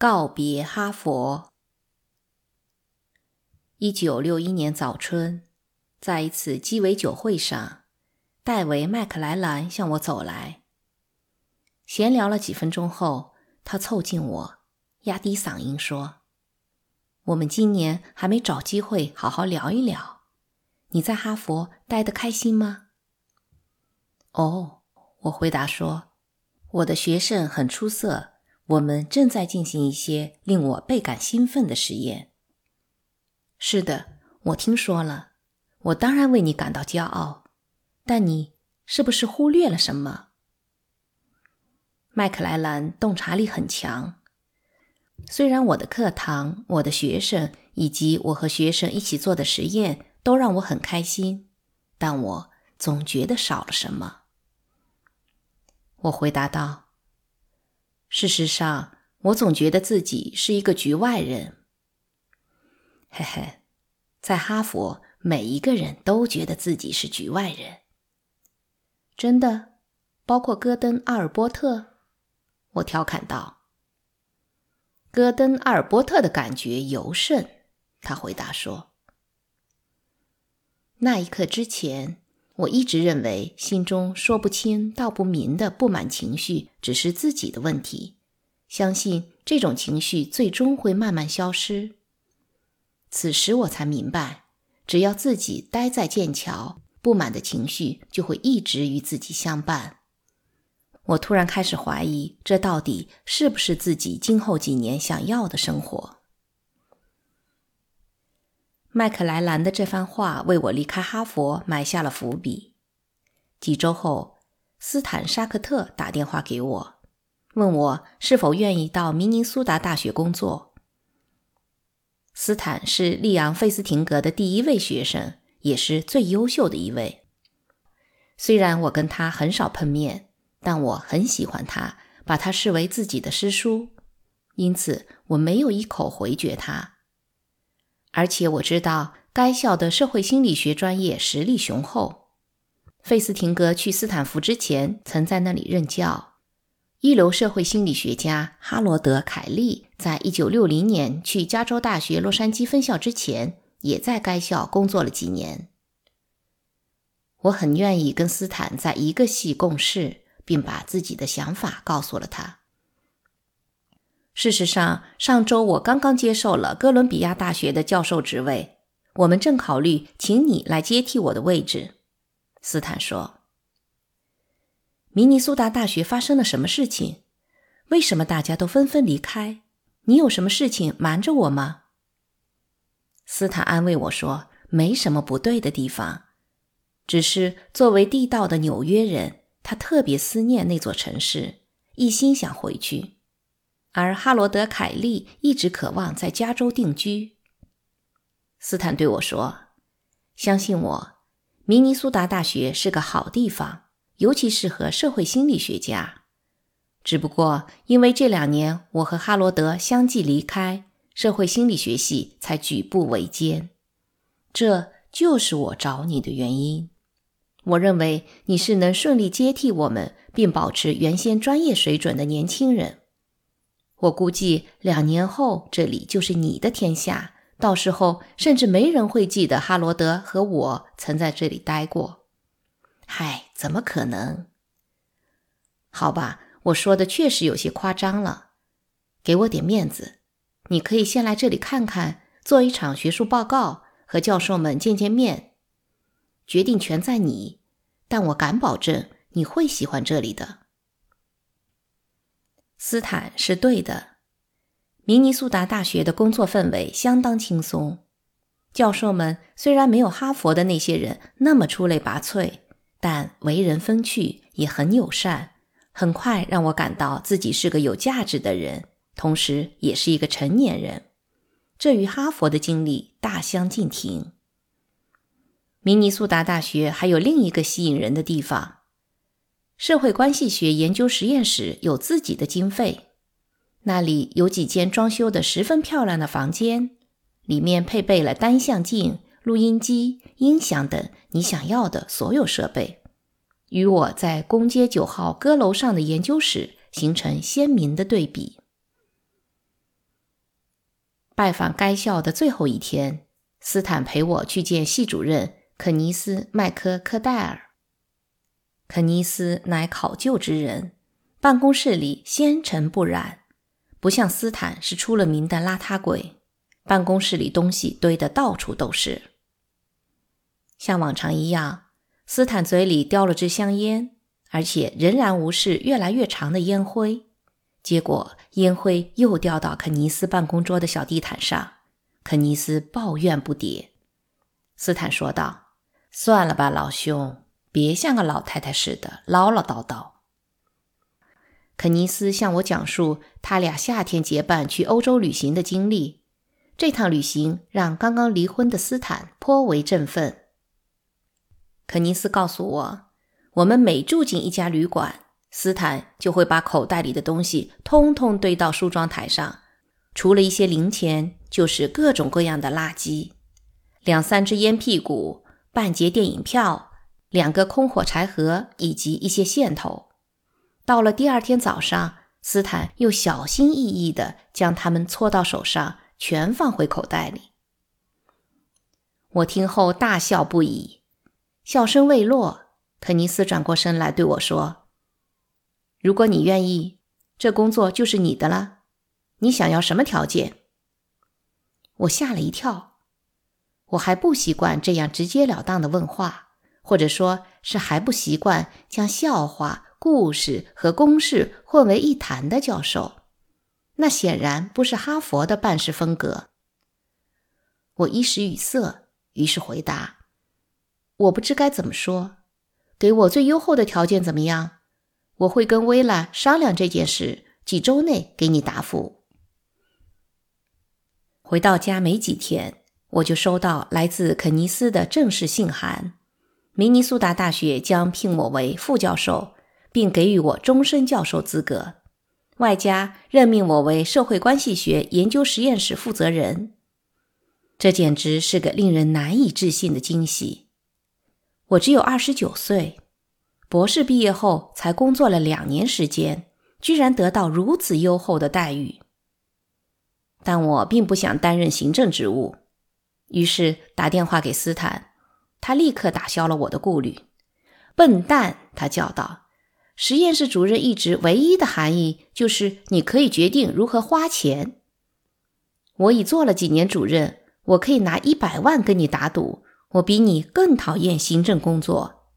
告别哈佛。一九六一年早春，在一次鸡尾酒会上，戴维·麦克莱兰向我走来。闲聊了几分钟后，他凑近我，压低嗓音说：“我们今年还没找机会好好聊一聊。你在哈佛待得开心吗？”“哦。”我回答说，“我的学生很出色。”我们正在进行一些令我倍感兴奋的实验。是的，我听说了。我当然为你感到骄傲，但你是不是忽略了什么？麦克莱兰洞察力很强。虽然我的课堂、我的学生以及我和学生一起做的实验都让我很开心，但我总觉得少了什么。我回答道。事实上，我总觉得自己是一个局外人。嘿嘿，在哈佛，每一个人都觉得自己是局外人。真的，包括戈登·阿尔波特。我调侃道：“戈登·阿尔波特的感觉尤甚。”他回答说：“那一刻之前，我一直认为心中说不清道不明的不满情绪只是自己的问题。”相信这种情绪最终会慢慢消失。此时我才明白，只要自己待在剑桥，不满的情绪就会一直与自己相伴。我突然开始怀疑，这到底是不是自己今后几年想要的生活？麦克莱兰的这番话为我离开哈佛埋下了伏笔。几周后，斯坦·沙克特打电话给我。问我是否愿意到明尼苏达大学工作。斯坦是利昂·费斯廷格的第一位学生，也是最优秀的一位。虽然我跟他很少碰面，但我很喜欢他，把他视为自己的师叔，因此我没有一口回绝他。而且我知道该校的社会心理学专业实力雄厚。费斯廷格去斯坦福之前，曾在那里任教。一流社会心理学家哈罗德·凯利在1960年去加州大学洛杉矶分校之前，也在该校工作了几年。我很愿意跟斯坦在一个系共事，并把自己的想法告诉了他。事实上，上周我刚刚接受了哥伦比亚大学的教授职位，我们正考虑请你来接替我的位置。”斯坦说。明尼苏达大学发生了什么事情？为什么大家都纷纷离开？你有什么事情瞒着我吗？斯坦安慰我说：“没什么不对的地方，只是作为地道的纽约人，他特别思念那座城市，一心想回去。而哈罗德·凯利一直渴望在加州定居。”斯坦对我说：“相信我，明尼苏达大学是个好地方。”尤其适合社会心理学家。只不过因为这两年我和哈罗德相继离开，社会心理学系才举步维艰。这就是我找你的原因。我认为你是能顺利接替我们，并保持原先专业水准的年轻人。我估计两年后这里就是你的天下，到时候甚至没人会记得哈罗德和我曾在这里待过。嗨，怎么可能？好吧，我说的确实有些夸张了。给我点面子，你可以先来这里看看，做一场学术报告，和教授们见见面。决定权在你，但我敢保证你会喜欢这里的。斯坦是对的。明尼苏达大学的工作氛围相当轻松，教授们虽然没有哈佛的那些人那么出类拔萃。但为人风趣，也很友善，很快让我感到自己是个有价值的人，同时也是一个成年人。这与哈佛的经历大相径庭。明尼苏达大学还有另一个吸引人的地方：社会关系学研究实验室有自己的经费，那里有几间装修的十分漂亮的房间，里面配备了单向镜。录音机、音响等你想要的所有设备，与我在公街九号歌楼上的研究室形成鲜明的对比。拜访该校的最后一天，斯坦陪我去见系主任肯尼斯·麦克科戴尔。肯尼斯乃考究之人，办公室里纤尘不染，不像斯坦是出了名的邋遢鬼。办公室里东西堆得到处都是。像往常一样，斯坦嘴里叼了支香烟，而且仍然无视越来越长的烟灰。结果烟灰又掉到肯尼斯办公桌的小地毯上，肯尼斯抱怨不迭。斯坦说道：“算了吧，老兄，别像个老太太似的唠唠叨叨。”肯尼斯向我讲述他俩夏天结伴去欧洲旅行的经历。这趟旅行让刚刚离婚的斯坦颇为振奋。肯尼斯告诉我，我们每住进一家旅馆。斯坦就会把口袋里的东西通通堆到梳妆台上，除了一些零钱，就是各种各样的垃圾：两三支烟屁股、半截电影票、两个空火柴盒以及一些线头。到了第二天早上，斯坦又小心翼翼地将它们搓到手上，全放回口袋里。我听后大笑不已，笑声未落，肯尼斯转过身来对我说。如果你愿意，这工作就是你的了。你想要什么条件？我吓了一跳，我还不习惯这样直截了当的问话，或者说是还不习惯将笑话、故事和公式混为一谈的教授。那显然不是哈佛的办事风格。我一时语塞，于是回答：“我不知该怎么说。给我最优厚的条件怎么样？”我会跟薇拉商量这件事，几周内给你答复。回到家没几天，我就收到来自肯尼斯的正式信函，明尼苏达大学将聘我为副教授，并给予我终身教授资格，外加任命我为社会关系学研究实验室负责人。这简直是个令人难以置信的惊喜。我只有二十九岁。博士毕业后才工作了两年时间，居然得到如此优厚的待遇。但我并不想担任行政职务，于是打电话给斯坦，他立刻打消了我的顾虑。笨蛋，他叫道：“实验室主任一职唯一的含义就是你可以决定如何花钱。我已做了几年主任，我可以拿一百万跟你打赌，我比你更讨厌行政工作。”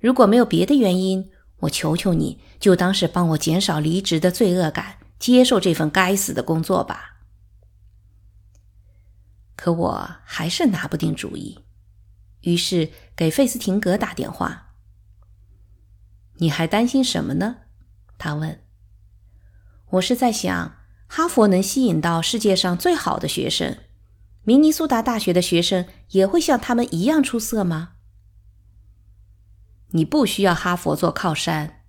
如果没有别的原因，我求求你，就当是帮我减少离职的罪恶感，接受这份该死的工作吧。可我还是拿不定主意，于是给费斯廷格打电话。你还担心什么呢？他问。我是在想，哈佛能吸引到世界上最好的学生，明尼苏达大学的学生也会像他们一样出色吗？你不需要哈佛做靠山，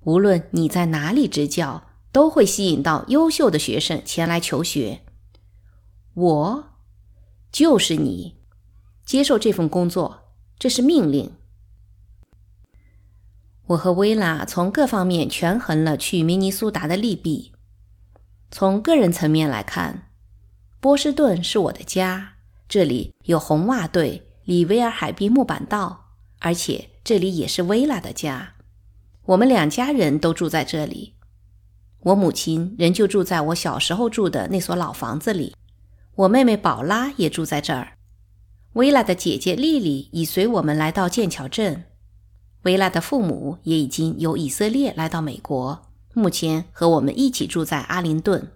无论你在哪里执教，都会吸引到优秀的学生前来求学。我就是你，接受这份工作，这是命令。我和薇拉从各方面权衡了去明尼苏达的利弊。从个人层面来看，波士顿是我的家，这里有红袜队、里维尔海滨木板道，而且。这里也是薇拉的家，我们两家人都住在这里。我母亲仍旧住在我小时候住的那所老房子里，我妹妹宝拉也住在这儿。薇拉的姐姐丽丽已随我们来到剑桥镇，薇拉的父母也已经由以色列来到美国，目前和我们一起住在阿灵顿。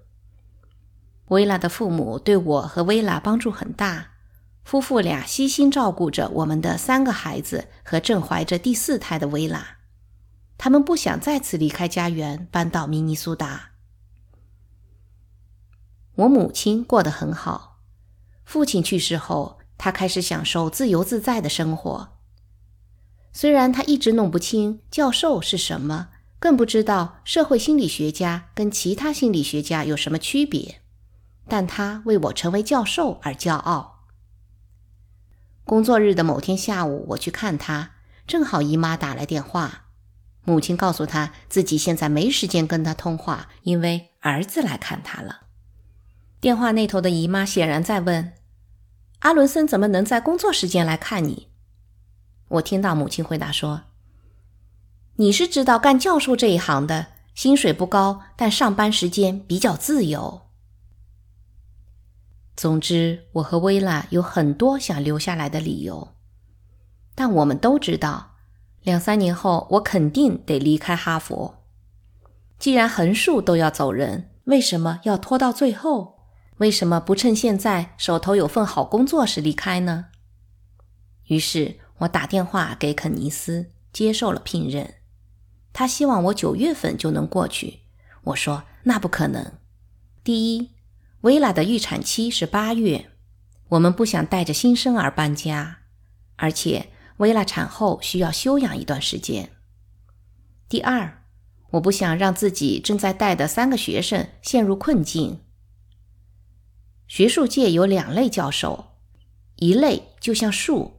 薇拉的父母对我和薇拉帮助很大。夫妇俩悉心照顾着我们的三个孩子和正怀着第四胎的薇拉，他们不想再次离开家园，搬到明尼苏达。我母亲过得很好，父亲去世后，他开始享受自由自在的生活。虽然他一直弄不清教授是什么，更不知道社会心理学家跟其他心理学家有什么区别，但他为我成为教授而骄傲。工作日的某天下午，我去看他，正好姨妈打来电话，母亲告诉他自己现在没时间跟他通话，因为儿子来看他了。电话那头的姨妈显然在问：“阿伦森怎么能在工作时间来看你？”我听到母亲回答说：“你是知道干教授这一行的，薪水不高，但上班时间比较自由。”总之，我和薇拉有很多想留下来的理由，但我们都知道，两三年后我肯定得离开哈佛。既然横竖都要走人，为什么要拖到最后？为什么不趁现在手头有份好工作时离开呢？于是我打电话给肯尼斯，接受了聘任。他希望我九月份就能过去。我说那不可能。第一。薇拉的预产期是八月，我们不想带着新生儿搬家，而且薇拉产后需要休养一段时间。第二，我不想让自己正在带的三个学生陷入困境。学术界有两类教授，一类就像树，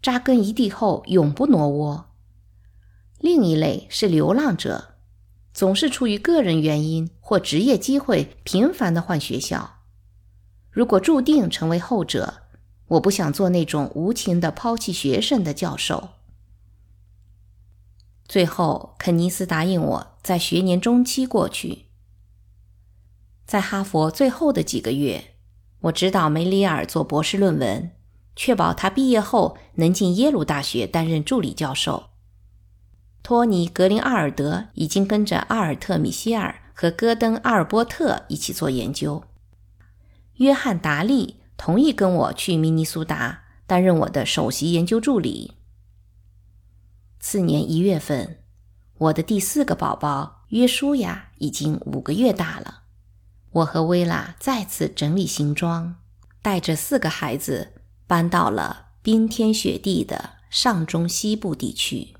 扎根一地后永不挪窝；另一类是流浪者。总是出于个人原因或职业机会，频繁的换学校。如果注定成为后者，我不想做那种无情的抛弃学生的教授。最后，肯尼斯答应我在学年中期过去。在哈佛最后的几个月，我指导梅里尔做博士论文，确保他毕业后能进耶鲁大学担任助理教授。托尼·格林阿尔德已经跟着阿尔特·米歇尔和戈登·阿尔波特一起做研究。约翰·达利同意跟我去明尼苏达担任我的首席研究助理。次年一月份，我的第四个宝宝约书亚已经五个月大了。我和薇拉再次整理行装，带着四个孩子搬到了冰天雪地的上中西部地区。